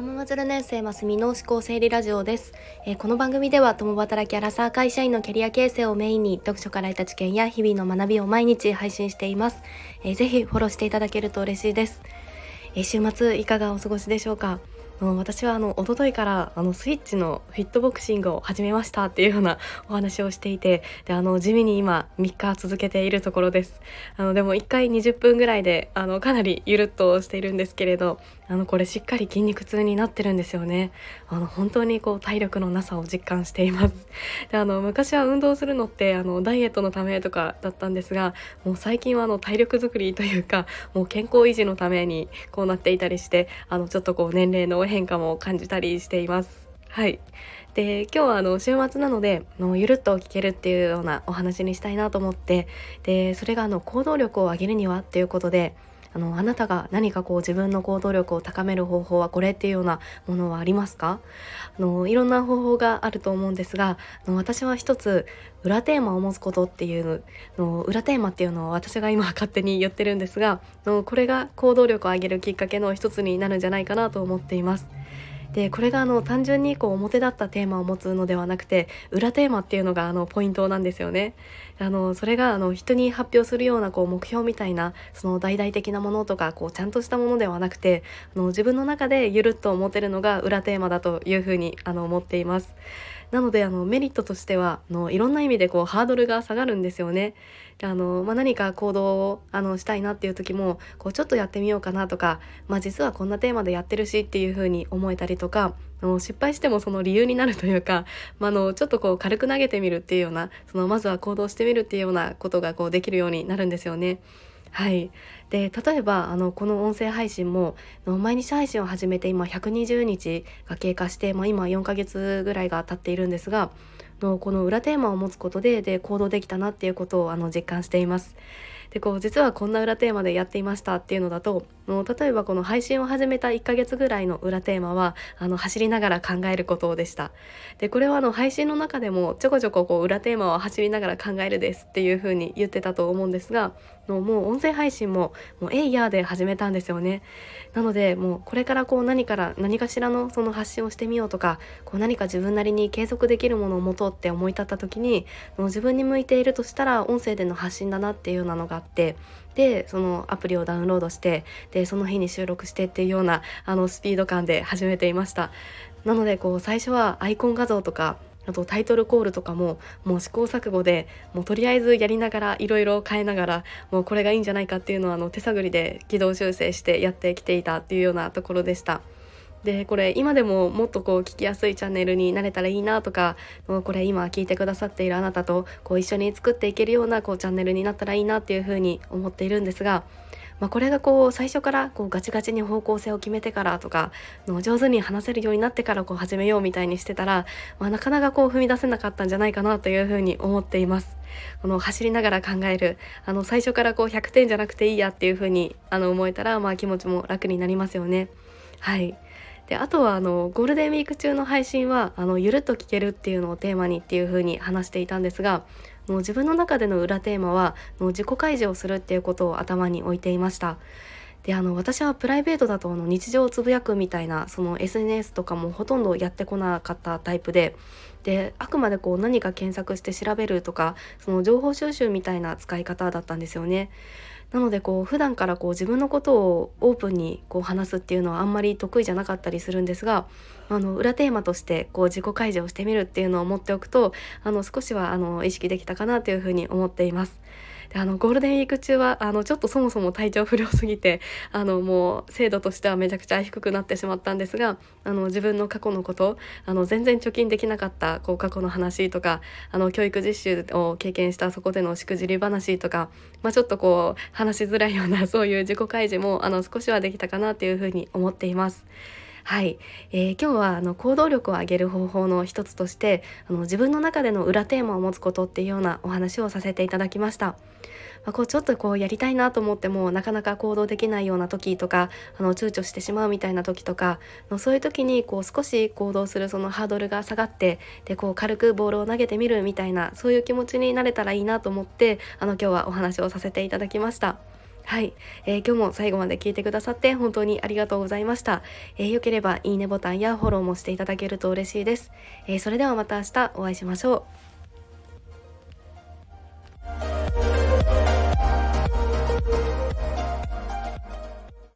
ワーママ0年生ますみの思考整理ラジオです、えー、この番組では共働きアラサー会社員のキャリア形成をメインに読書から得た知見や日々の学びを毎日配信しています、えー、ぜひフォローしていただけると嬉しいです、えー、週末いかがお過ごしでしょうか？私はあの一昨日からあのスイッチのフィットボクシングを始めましたっていうような お話をしていてであの地味に今3日続けているところです。あのでも1回20分ぐらいであのかなりゆるっとしているんですけれどあのこれしっかり筋肉痛になってるんですよね。あの本当にこう体力のなさを実感しています。であの昔は運動するのってあのダイエットのためとかだったんですがもう最近はあの体力づくりというかもう健康維持のためにこうなっていたりしてあのちょっとこう年齢の変化も感じたりしています。はい。で今日はあの週末なのでのゆるっと聞けるっていうようなお話にしたいなと思ってでそれがあの行動力を上げるにはっていうことであのあなたが何かこう自分の行動力を高める方法はこれっていうようなものはありますか？あのいろんな方法があると思うんですがあの私は一つ裏テーマを持つことっていうの裏テーマっていうのを私が今勝手に言ってるんですがのこれが行動力を上げるきっかけの一つになるんじゃないかなと思っています。でこれがあの単純にこう表立ったテーマを持つのではなくて裏テーマっていうのがあのポイントなんですよね。あのそれがあの人に発表するようなこう目標みたいなその大々的なものとかこうちゃんとしたものではなくてあの自分の中でゆるっと持てるのが裏テーマだというふうにあの思っています。なのであのメリットとしてはあのいろんな意味でこうハードルが下がるんですよね。あの、まあ、何か行動をあのしたいなっていう時もこうちょっとやってみようかなとか、まあ、実はこんなテーマでやってるしっていう風に思えたりとか失敗してもその理由になるというか、まあ、のちょっとこう軽く投げてみるっていうようなそのまずは行動してみるっていうようなことがこうできるようになるんですよね。はい、で例えばあのこの音声配信も毎日配信を始めて今120日が経過して、まあ、今4ヶ月ぐらいが経っているんですがのこの裏テーマを持つことでで行動できたなっていうことをあの実感しています。でこう実はこんな裏テーマでやっていましたっていうのだともう例えばこの配信を始めた1ヶ月ぐらいの裏テーマはあの走りながら考えることでした。でこれはあの配信の中でもちょこちょここう裏テーマは走りながら考えるですっていう風に言ってたと思うんですがのもう音声配信ももうエイヤーで始めたんですよね。なのでもうこれからこう何から何かしらのその発信をしてみようとかこう何か自分なりに継続できるものを持とうって思い立った時にもう自分に向いているとしたら音声での発信だなっていうようなのがってでそのアプリをダウンロードしてでその日に収録してっていうようなあのスピード感で始めていましたなのでこう最初はアイコン画像とかあとタイトルコールとかももう試行錯誤でもうとりあえずやりながらいろいろ変えながらもうこれがいいんじゃないかっていうのはあの手探りで軌道修正してやってきていたっていうようなところでした。でこれ今でももっとこう聞きやすいチャンネルになれたらいいなとかこれ今聞いてくださっているあなたとこう一緒に作っていけるようなこうチャンネルになったらいいなっていうふうに思っているんですが、まあ、これがこう最初からこうガチガチに方向性を決めてからとかの上手に話せるようになってからこう始めようみたいにしてたら、まあ、なかなかこう踏み出せなかったんじゃないかなというふうに思っています。この走りながら考えるあの最初からこう100点じゃなくていいやっていうふうにあの思えたら、まあ、気持ちも楽になりますよね。はいであとはあのゴールデンウィーク中の配信はあのゆるっと聞けるっていうのをテーマにっていう風に話していたんですがもう自分の中での裏テーマはもう自己開示をするっていうことを頭に置いていました。であの私はプライベートだとあの日常をつぶやくみたいなその SNS とかもほとんどやってこなかったタイプでであくまでこう何か検索して調べるとかその情報収集みたいな使い方だったんですよね。なのでこう普段からこう自分のことをオープンにこう話すっていうのはあんまり得意じゃなかったりするんですがあの裏テーマとしてこう自己開示をしてみるっていうのを持っておくとあの少しはあの意識できたかなというふうに思っています。であのゴールデンウィーク中はあのちょっとそもそも体調不良すぎて あのもう精度としてはめちゃくちゃ低くなってしまったんですがあの自分の過去のことあの全然貯金できなかったこう過去の話とかあの教育実習を経験したそこでのしくじり話とか、まあ、ちょっとこう話しづらいようなそういう自己開示もあの少しはできたかなというふうに思っています。はい、えー、今日はあの行動力を上げる方法の一つとしてあの自分の中での裏テーマを持つことっていうようなお話をさせていただきました。まあ、こうちょっとこうやりたいなと思ってもなかなか行動できないような時とかあの躊躇してしまうみたいな時とかのそういう時にこう少し行動するそのハードルが下がってでこう軽くボールを投げてみるみたいなそういう気持ちになれたらいいなと思ってあの今日はお話をさせていただきました。はい、えー、今日も最後まで聞いてくださって本当にありがとうございました。えー、よければいいねボタンやフォローもしていただけると嬉しいです。えー、それではまた明日お会いしましょう。